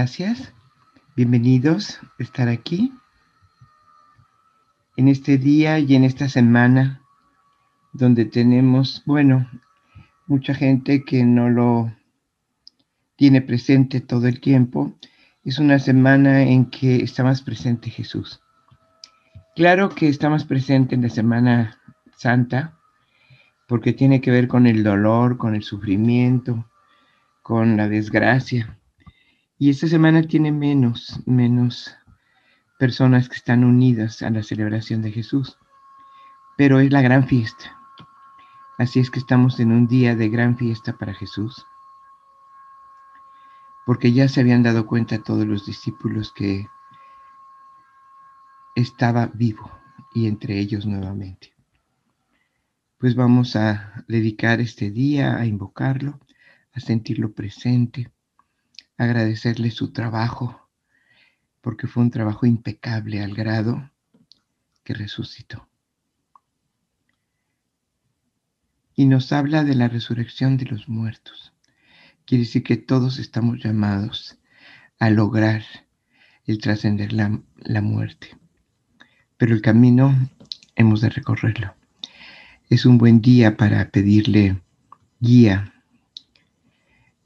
Gracias. Bienvenidos a estar aquí en este día y en esta semana donde tenemos, bueno, mucha gente que no lo tiene presente todo el tiempo. Es una semana en que está más presente Jesús. Claro que está más presente en la Semana Santa porque tiene que ver con el dolor, con el sufrimiento, con la desgracia. Y esta semana tiene menos, menos personas que están unidas a la celebración de Jesús. Pero es la gran fiesta. Así es que estamos en un día de gran fiesta para Jesús. Porque ya se habían dado cuenta todos los discípulos que estaba vivo y entre ellos nuevamente. Pues vamos a dedicar este día a invocarlo, a sentirlo presente agradecerle su trabajo, porque fue un trabajo impecable al grado que resucitó. Y nos habla de la resurrección de los muertos. Quiere decir que todos estamos llamados a lograr el trascender la, muerte. Pero el camino hemos de recorrerlo. Es un buen día para pedirle guía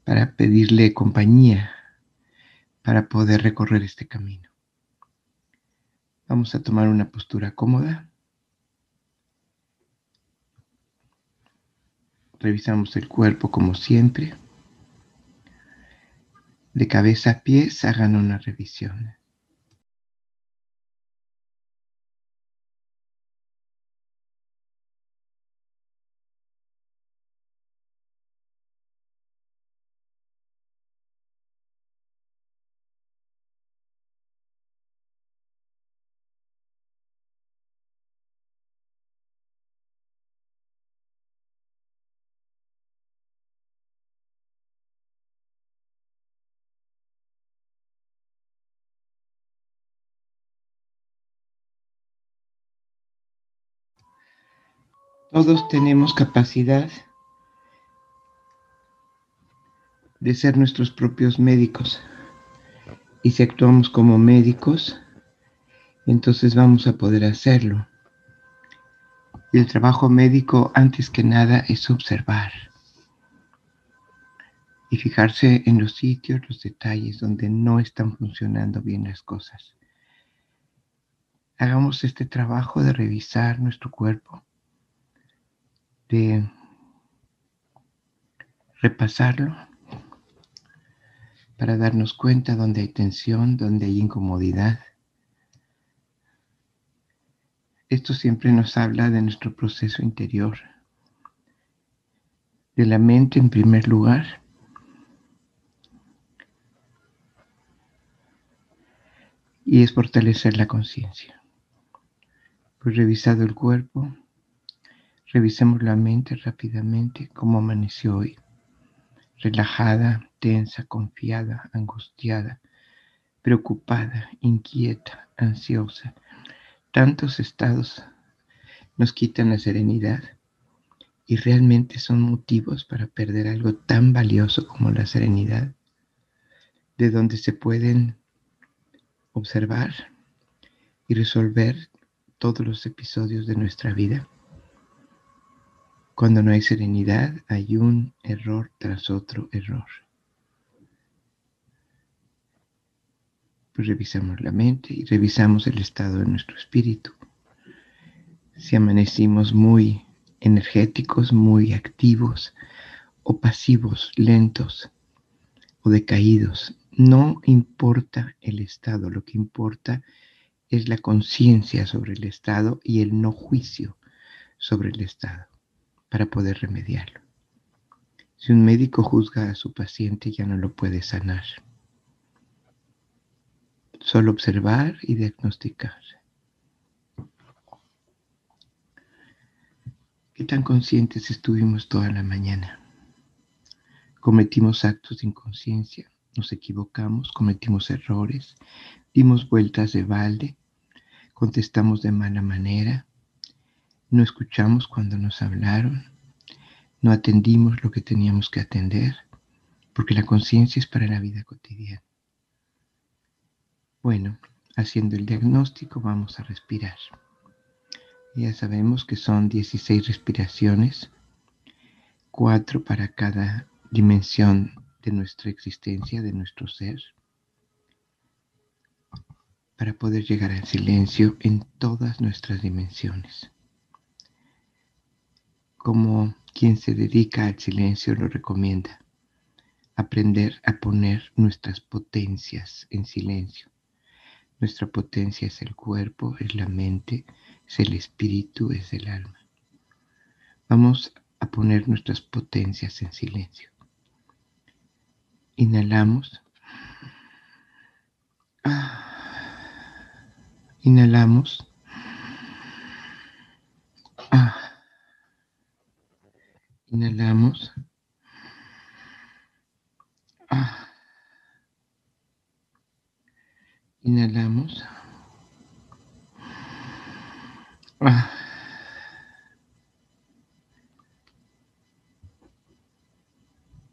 para pedirle compañía para poder recorrer este camino. Vamos a tomar una postura cómoda. Revisamos el cuerpo como siempre. De cabeza a pies hagan una revisión. Todos tenemos capacidad de ser nuestros propios médicos. Y si actuamos como médicos, entonces vamos a poder hacerlo. El trabajo médico, antes que nada, es observar y fijarse en los sitios, los detalles donde no están funcionando bien las cosas. Hagamos este trabajo de revisar nuestro cuerpo de repasarlo para darnos cuenta donde hay tensión, donde hay incomodidad. Esto siempre nos habla de nuestro proceso interior, de la mente en primer lugar. Y es fortalecer la conciencia. Pues revisado el cuerpo, Revisemos la mente rápidamente como amaneció hoy. Relajada, tensa, confiada, angustiada, preocupada, inquieta, ansiosa. Tantos estados nos quitan la serenidad y realmente son motivos para perder algo tan valioso como la serenidad, de donde se pueden observar y resolver todos los episodios de nuestra vida. Cuando no hay serenidad, hay un error tras otro error. Pues revisamos la mente y revisamos el estado de nuestro espíritu. Si amanecimos muy energéticos, muy activos o pasivos, lentos o decaídos, no importa el estado, lo que importa es la conciencia sobre el estado y el no juicio sobre el estado para poder remediarlo. Si un médico juzga a su paciente ya no lo puede sanar. Solo observar y diagnosticar. ¿Qué tan conscientes estuvimos toda la mañana? Cometimos actos de inconsciencia, nos equivocamos, cometimos errores, dimos vueltas de balde, contestamos de mala manera, no escuchamos cuando nos hablaron, no atendimos lo que teníamos que atender, porque la conciencia es para la vida cotidiana. Bueno, haciendo el diagnóstico vamos a respirar. Ya sabemos que son 16 respiraciones, 4 para cada dimensión de nuestra existencia, de nuestro ser, para poder llegar al silencio en todas nuestras dimensiones. Como quien se dedica al silencio lo recomienda, aprender a poner nuestras potencias en silencio. Nuestra potencia es el cuerpo, es la mente, es el espíritu, es el alma. Vamos a poner nuestras potencias en silencio. Inhalamos. Inhalamos. Inhalamos. Inhalamos.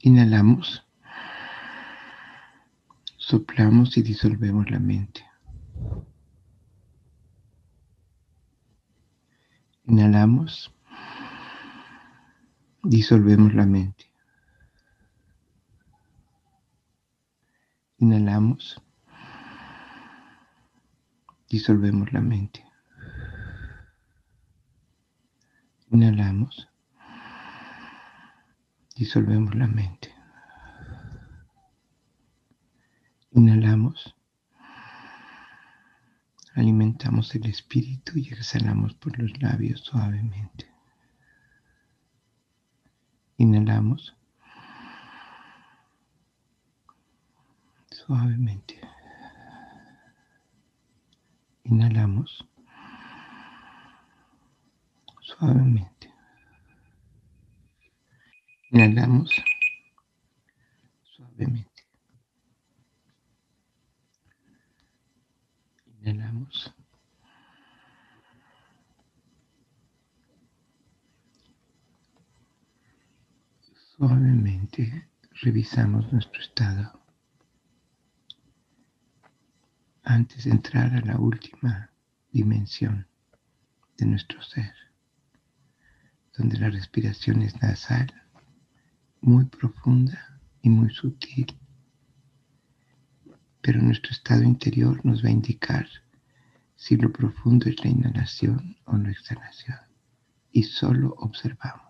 Inhalamos. Soplamos y disolvemos la mente. Inhalamos. Disolvemos la mente. Inhalamos. Disolvemos la mente. Inhalamos. Disolvemos la mente. Inhalamos. Alimentamos el espíritu y exhalamos por los labios suavemente. Inhalamos. Suavemente. Inhalamos. Suavemente. Inhalamos. Suavemente. Inhalamos. Suavemente revisamos nuestro estado antes de entrar a la última dimensión de nuestro ser, donde la respiración es nasal, muy profunda y muy sutil pero nuestro estado interior nos va a indicar si lo profundo es la inhalación o la exhalación. Y solo observamos.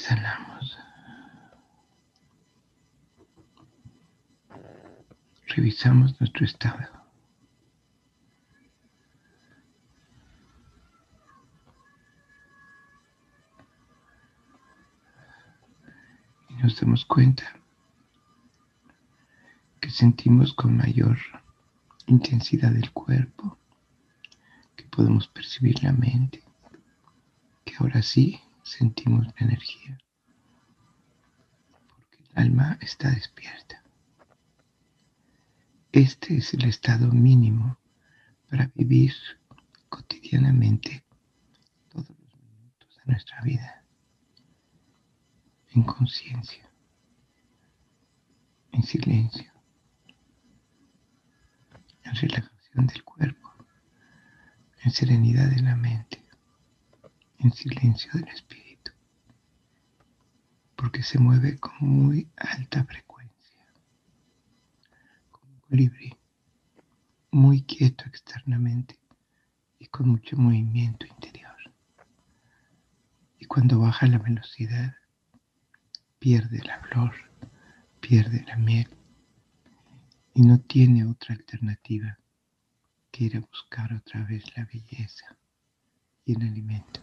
Exhalamos. Revisamos nuestro estado. nos damos cuenta que sentimos con mayor intensidad el cuerpo, que podemos percibir la mente, que ahora sí sentimos la energía, porque el alma está despierta. Este es el estado mínimo para vivir cotidianamente todos los minutos de nuestra vida. En conciencia, en silencio, en relajación del cuerpo, en serenidad de la mente, en silencio del espíritu, porque se mueve con muy alta frecuencia, como un muy quieto externamente y con mucho movimiento interior. Y cuando baja la velocidad, pierde la flor, pierde la miel y no tiene otra alternativa que ir a buscar otra vez la belleza y el alimento.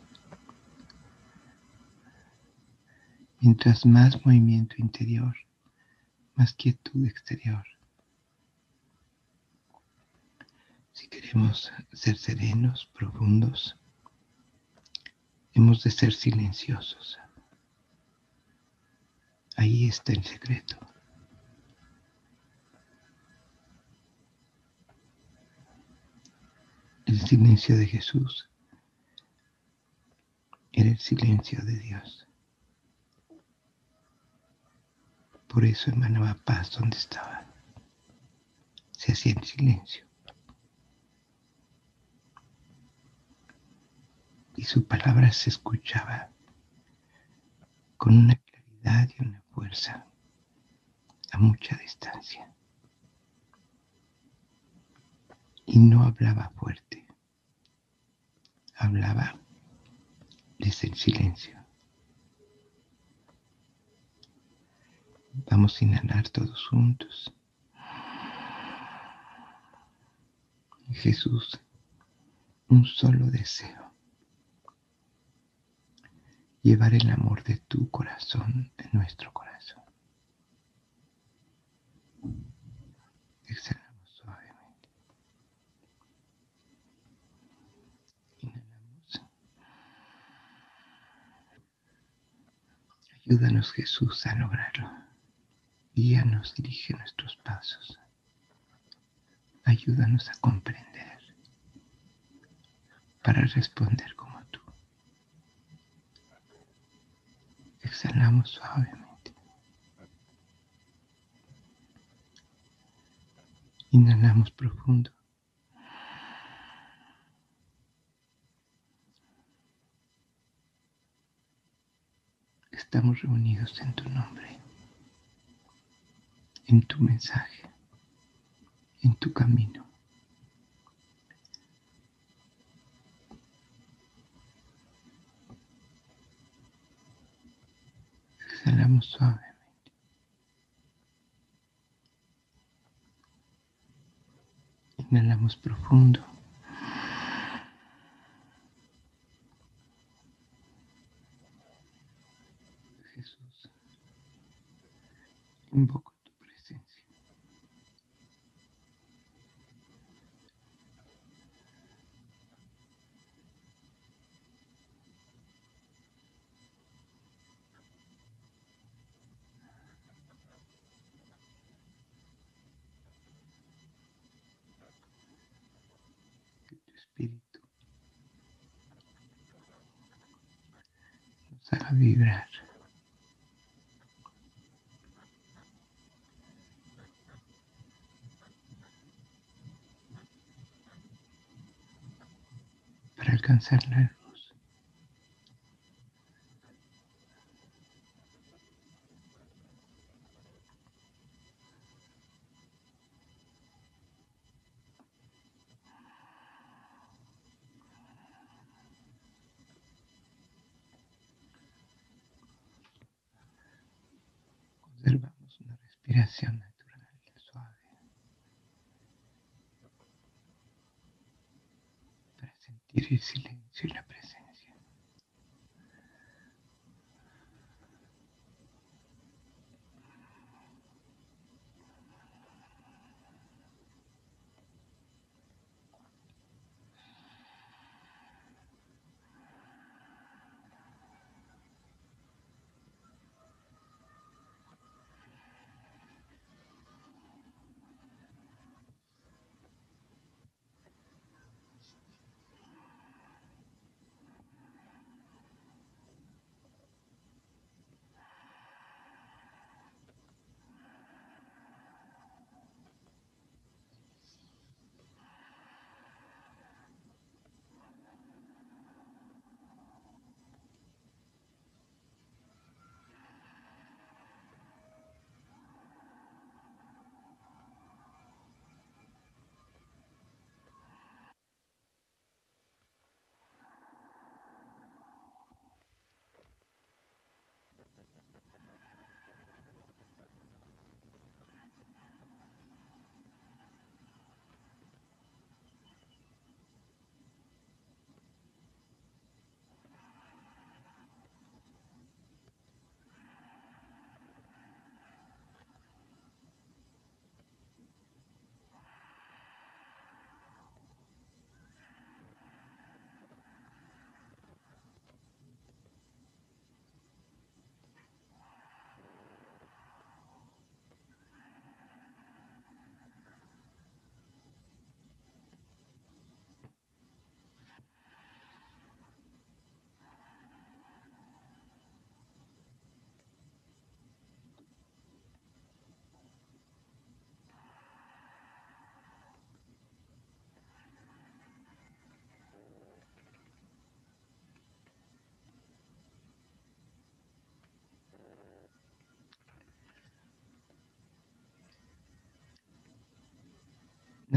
Mientras más movimiento interior, más quietud exterior. Si queremos ser serenos, profundos, hemos de ser silenciosos. Ahí está el secreto. El silencio de Jesús era el silencio de Dios. Por eso emanaba paz donde estaba. Se hacía en silencio. Y su palabra se escuchaba con una claridad y una fuerza a mucha distancia. Y no hablaba fuerte, hablaba desde el silencio. Vamos a inhalar todos juntos. Jesús, un solo deseo. Llevar el amor de tu corazón en nuestro corazón. Exhalamos suavemente. Inhalamos. Ayúdanos Jesús a lograrlo. Guíanos, dirige nuestros pasos. Ayúdanos a comprender para responder como tú. Exhalamos suavemente. Inhalamos profundo. Estamos reunidos en tu nombre, en tu mensaje, en tu camino. Exhalamos suavemente. Inhalamos profundo. Jesús, invoco haga vibrar. para alcanzar la luz. Conservamos una respiración natural y suave para sentir el silencio y la presencia.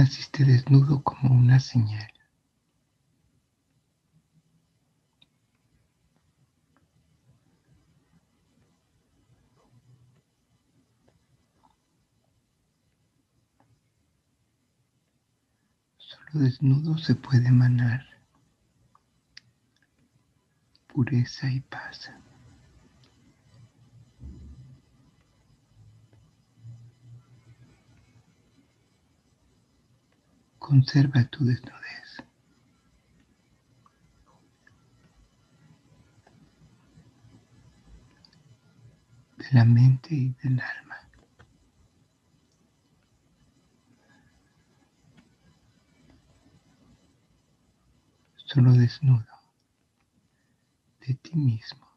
Naciste desnudo como una señal. Solo desnudo se puede emanar pureza y paz. Conserva tu desnudez. de la mente y del alma. Solo desnudo de ti mismo.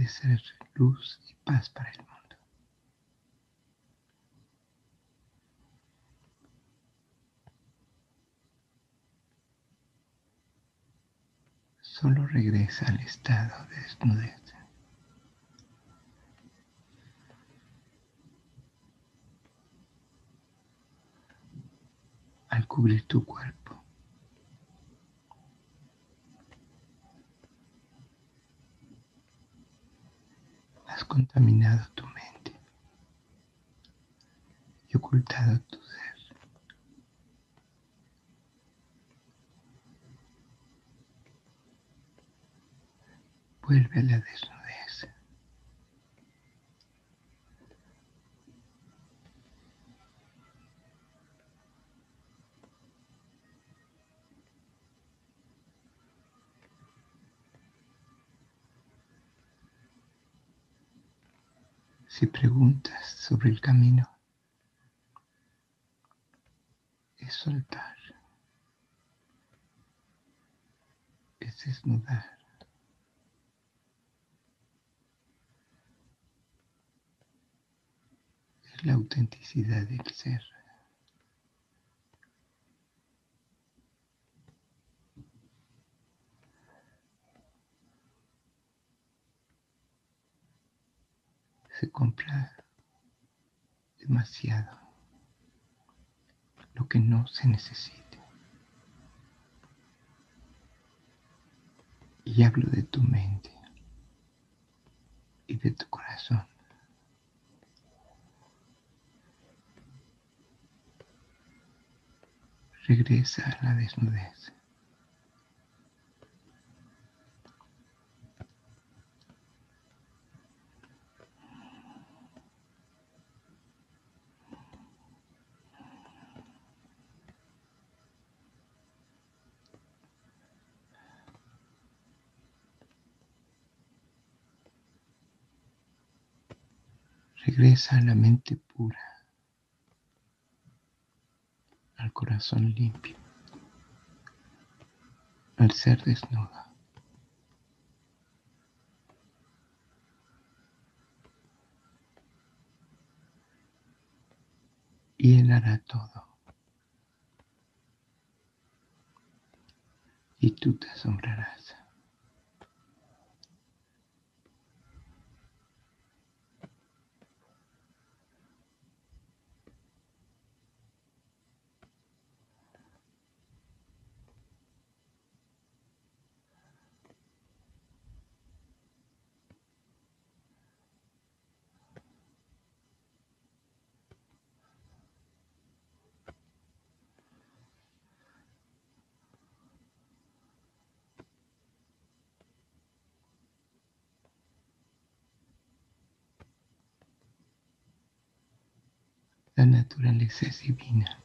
Puede ser luz y paz para el mundo. Solo regresa al estado de desnudez. al cubrir tu cuerpo. Has contaminado tu mente y ocultado tu ser. Vuelve a la desnudez. Si preguntas sobre el camino, es soltar, es desnudar. Es la autenticidad del ser. Se compra demasiado lo que no se necesite. Y hablo de tu mente y de tu corazón. Regresa a la desnudez. Regresa a la mente pura, al corazón limpio, al ser desnudo. Y Él hará todo. Y tú te asombrarás. La naturaleza es divina.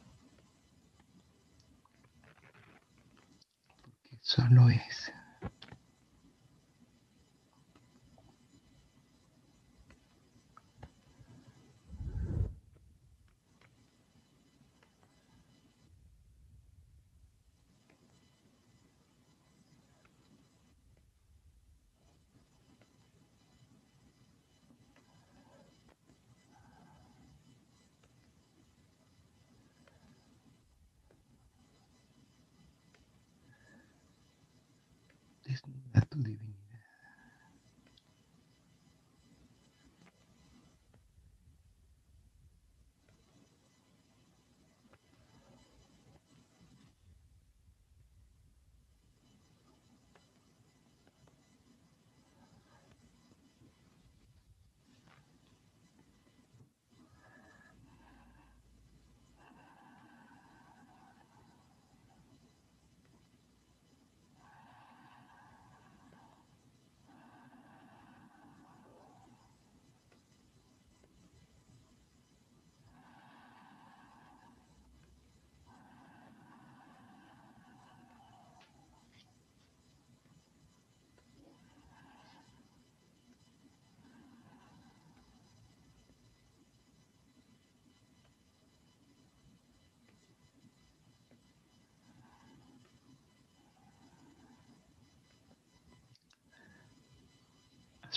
Porque solo es.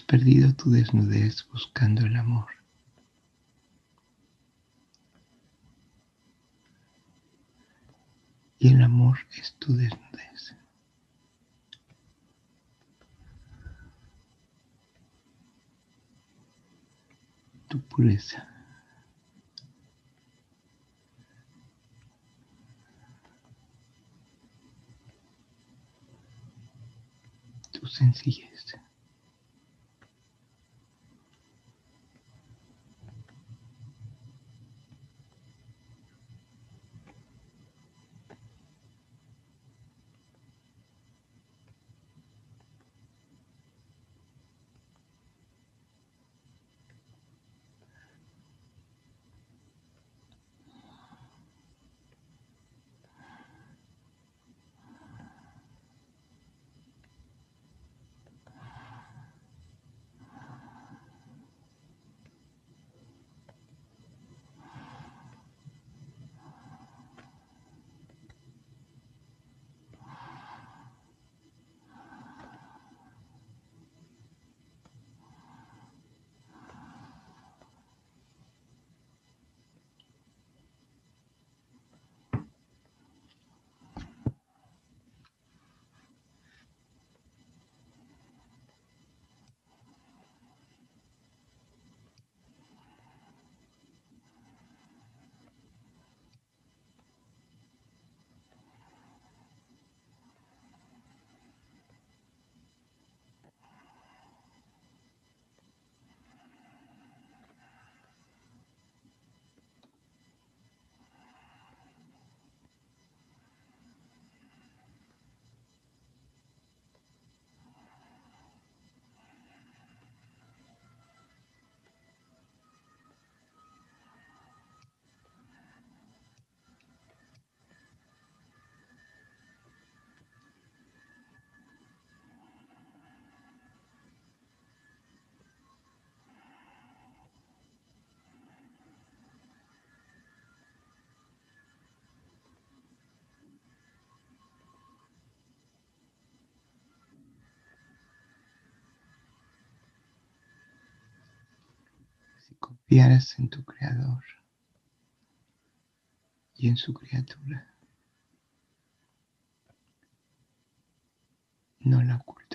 Perdido tu desnudez buscando el amor. Y el amor es tu desnudez. Tu pureza. Tu sencillez. Confiaras en tu Creador y en su criatura, no la ocultarías.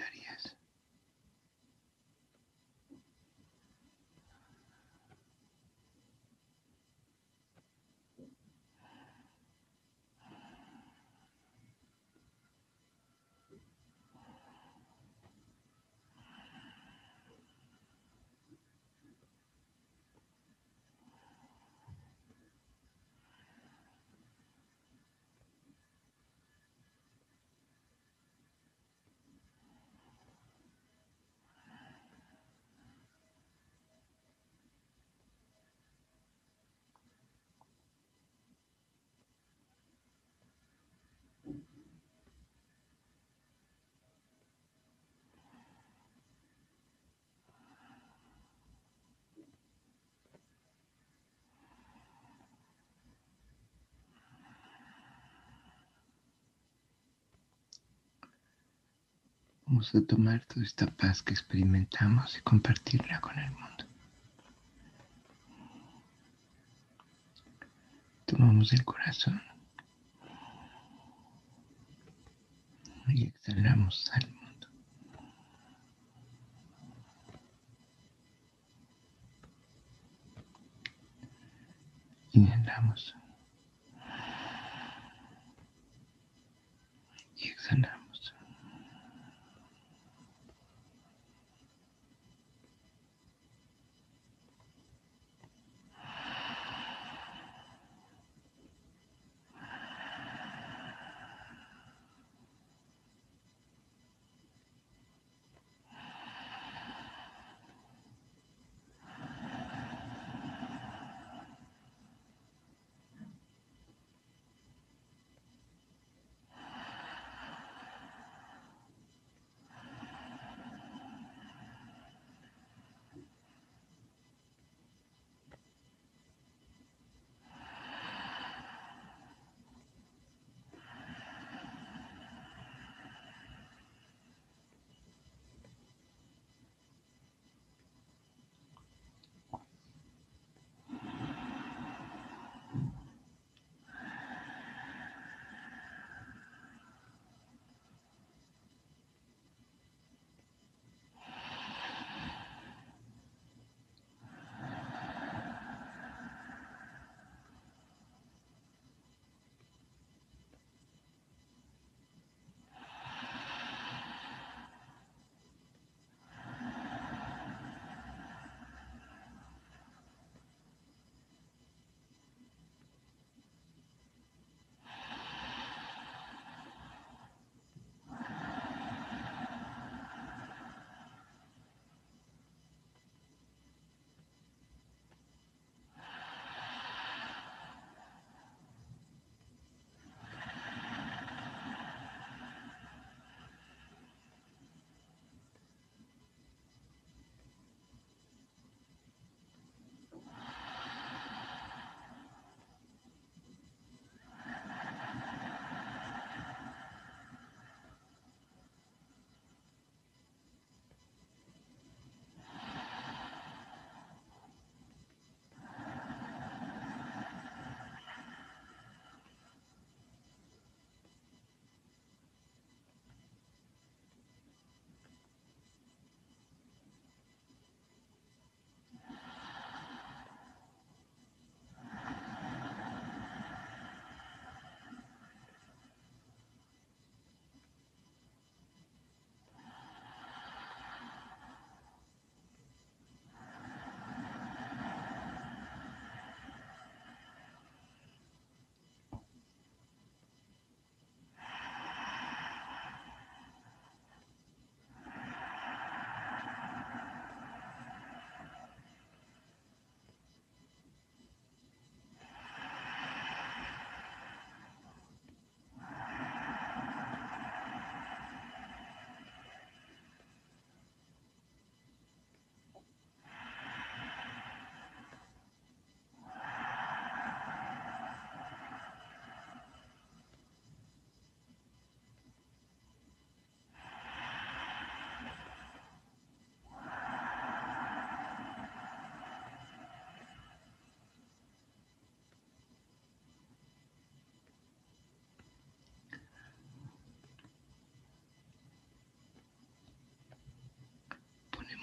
Vamos a tomar toda esta paz que experimentamos y compartirla con el mundo. Tomamos el corazón y exhalamos al mundo. Inhalamos y exhalamos.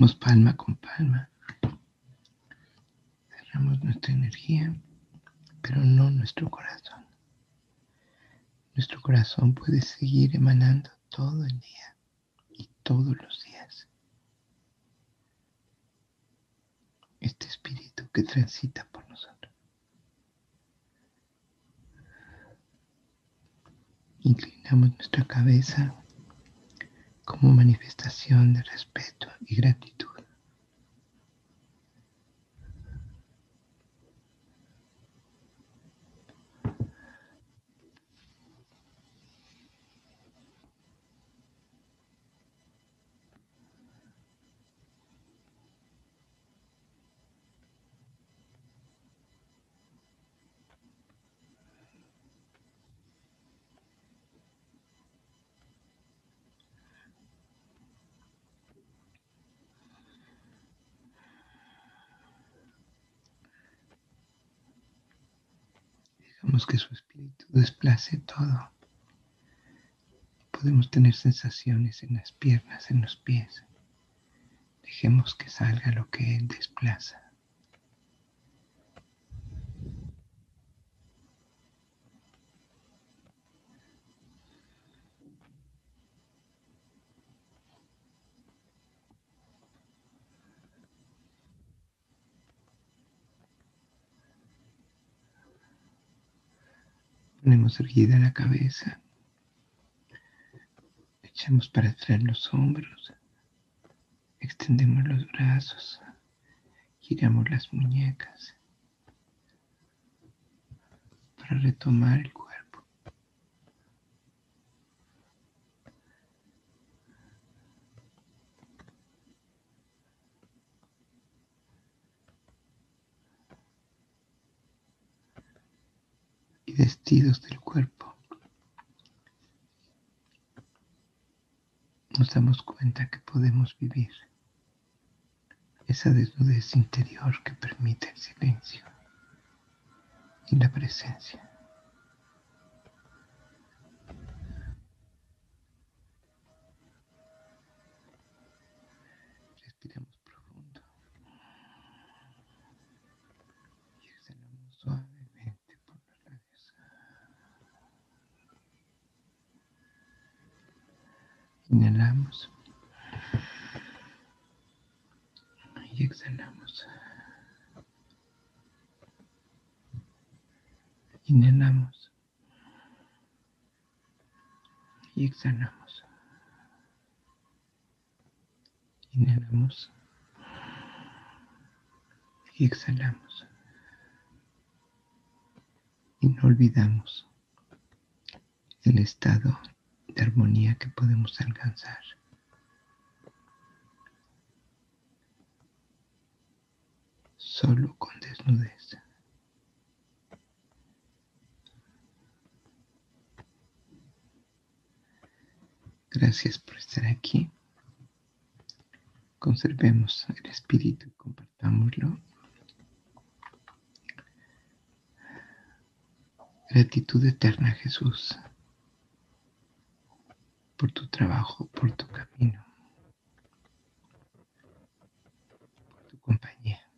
Palma con palma. Cerramos nuestra energía, pero no nuestro corazón. Nuestro corazón puede seguir emanando todo el día y todos los días. Este espíritu que transita por nosotros. Inclinamos nuestra cabeza como manifestación de respeto y gratitud. Dejamos que su espíritu desplace todo. Podemos tener sensaciones en las piernas, en los pies. Dejemos que salga lo que Él desplaza. Erguida la cabeza. Echamos para atrás los hombros. Extendemos los brazos. Giramos las muñecas para retomar el cuerpo. y vestidos del cuerpo. Nos damos cuenta que podemos vivir esa desnudez interior que permite el silencio y la presencia. Respiramos profundo y exhalamos suavemente por los labios. Inhalamos y exhalamos. Inhalamos y exhalamos. Inhalamos y exhalamos. Y no olvidamos el estado de armonía que podemos alcanzar. Solo con desnudez. Gracias por estar aquí. Conservemos el espíritu y compartámoslo. Gratitud eterna, Jesús, por tu trabajo, por tu camino, por tu compañía.